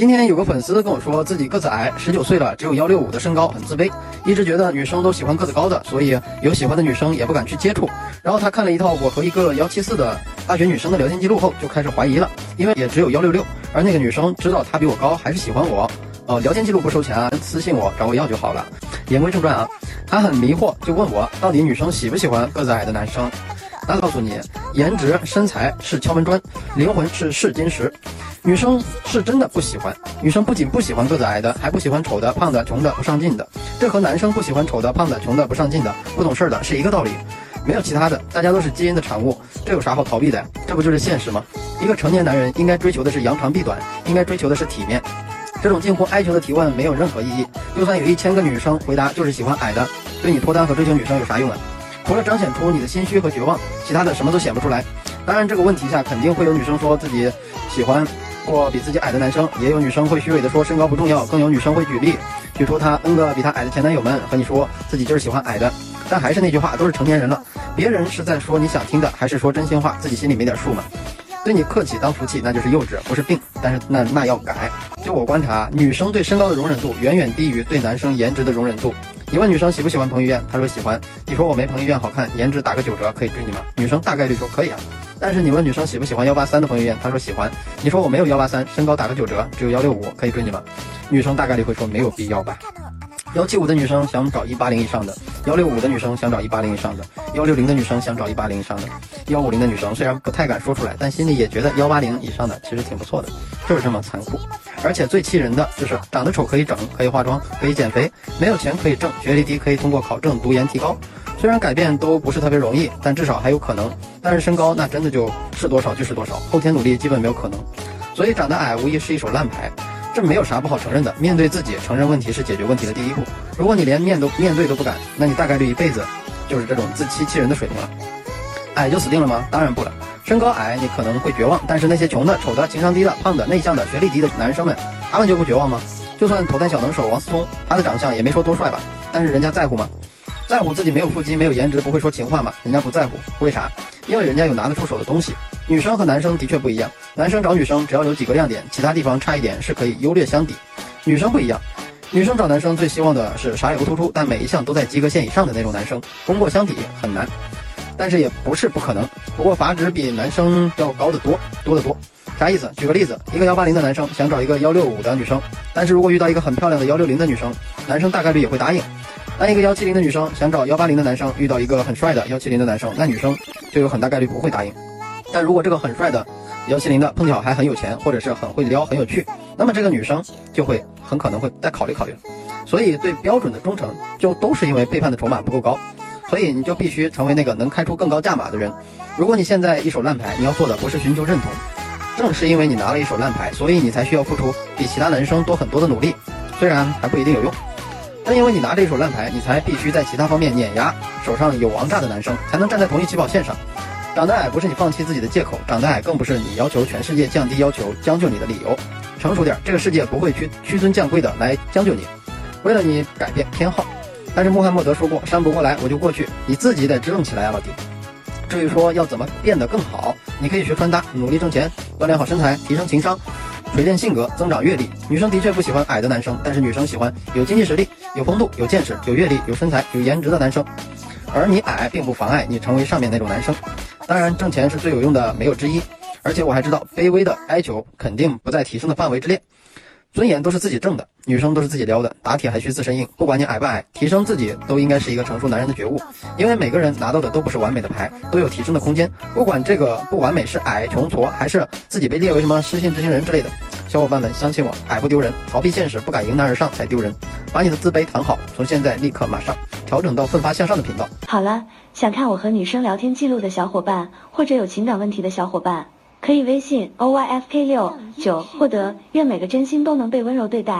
今天有个粉丝跟我说自己个子矮，十九岁了，只有幺六五的身高，很自卑，一直觉得女生都喜欢个子高的，所以有喜欢的女生也不敢去接触。然后他看了一套我和一个幺七四的大学女生的聊天记录后，就开始怀疑了，因为也只有幺六六，而那个女生知道他比我高，还是喜欢我。哦，聊天记录不收钱啊，私信我找我要就好了。言归正传啊，他很迷惑，就问我到底女生喜不喜欢个子矮的男生？那告诉你，颜值身材是敲门砖，灵魂是试金石。女生是真的不喜欢，女生不仅不喜欢个子矮的，还不喜欢丑的、胖的、穷的、不上进的。这和男生不喜欢丑的、胖的、穷的、不上进的、不懂事的是一个道理，没有其他的，大家都是基因的产物，这有啥好逃避的呀？这不就是现实吗？一个成年男人应该追求的是扬长避短，应该追求的是体面。这种近乎哀求的提问没有任何意义。就算有一千个女生回答就是喜欢矮的，对你脱单和追求女生有啥用啊？除了彰显出你的心虚和绝望，其他的什么都显不出来。当然，这个问题下肯定会有女生说自己喜欢过比自己矮的男生，也有女生会虚伪的说身高不重要，更有女生会举例举出她 N 个比她矮的前男友们和你说自己就是喜欢矮的。但还是那句话，都是成年人了，别人是在说你想听的，还是说真心话，自己心里没点数吗？对你客气当福气，那就是幼稚，不是病。但是那那要改。就我观察，女生对身高的容忍度远远低于对男生颜值的容忍度。你问女生喜不喜欢彭于晏，她说喜欢。你说我没彭于晏好看，颜值打个九折可以追你吗？女生大概率说可以啊。但是你问女生喜不喜欢幺八三的彭于晏，她说喜欢。你说我没有幺八三，身高打个九折，只有幺六五，可以追你吗？女生大概率会说没有必要吧。幺七五的女生想找一八零以上的，幺六五的女生想找一八零以上的，幺六零的女生想找一八零以上的，幺五零的女生虽然不太敢说出来，但心里也觉得幺八零以上的其实挺不错的，就是这么残酷。而且最气人的就是长得丑可以整，可以化妆，可以减肥，没有钱可以挣，学历低可以通过考证读研提高。虽然改变都不是特别容易，但至少还有可能。但是身高那真的就是多少就是多少，后天努力基本没有可能。所以长得矮无疑是一手烂牌。这没有啥不好承认的，面对自己承认问题是解决问题的第一步。如果你连面都面对都不敢，那你大概率一辈子就是这种自欺欺人的水平了。矮就死定了吗？当然不了。身高矮你可能会绝望，但是那些穷的、丑的、情商低的、胖的、内向的、学历低的男生们，他们就不绝望吗？就算头戴小能手王思聪，他的长相也没说多帅吧，但是人家在乎吗？在乎自己没有腹肌、没有颜值、不会说情话吗？人家不在乎，为啥？因为人家有拿得出手的东西。女生和男生的确不一样，男生找女生只要有几个亮点，其他地方差一点是可以优劣相抵。女生不一样，女生找男生最希望的是啥也不突出，但每一项都在及格线以上的那种男生。功过相抵很难，但是也不是不可能。不过阀值比男生要高得多，多得多。啥意思？举个例子，一个幺八零的男生想找一个幺六五的女生，但是如果遇到一个很漂亮的幺六零的女生，男生大概率也会答应。但一个幺七零的女生想找幺八零的男生，遇到一个很帅的幺七零的男生，那女生就有很大概率不会答应。但如果这个很帅的幺七零的碰巧还很有钱，或者是很会撩、很有趣，那么这个女生就会很可能会再考虑考虑。所以对标准的忠诚，就都是因为背叛的筹码不够高，所以你就必须成为那个能开出更高价码的人。如果你现在一手烂牌，你要做的不是寻求认同，正是因为你拿了一手烂牌，所以你才需要付出比其他男生多很多的努力，虽然还不一定有用，但因为你拿着一手烂牌，你才必须在其他方面碾压手上有王炸的男生，才能站在同一起跑线上。长得矮不是你放弃自己的借口，长得矮更不是你要求全世界降低要求将就你的理由。成熟点，这个世界不会屈屈尊降贵的来将就你，为了你改变偏好。但是穆罕默德说过，山不过来我就过去，你自己得支棱起来啊，老弟。至于说要怎么变得更好，你可以学穿搭，努力挣钱，锻炼好身材，提升情商，锤炼性格，增长阅历。女生的确不喜欢矮的男生，但是女生喜欢有经济实力、有风度、有见识、有阅历、有身材、有颜值的男生。而你矮并不妨碍你成为上面那种男生。当然，挣钱是最有用的，没有之一。而且我还知道，卑微的哀求肯定不在提升的范围之列。尊严都是自己挣的，女生都是自己撩的，打铁还需自身硬。不管你矮不矮，提升自己都应该是一个成熟男人的觉悟。因为每个人拿到的都不是完美的牌，都有提升的空间。不管这个不完美是矮、穷、矬，还是自己被列为什么失信执行人之类的，小伙伴们相信我，矮不丢人，逃避现实，不敢迎难而上才丢人。把你的自卑谈好，从现在立刻马上调整到奋发向上的频道。好了，想看我和女生聊天记录的小伙伴，或者有情感问题的小伙伴。可以微信 o y f k 六九获得，愿每个真心都能被温柔对待。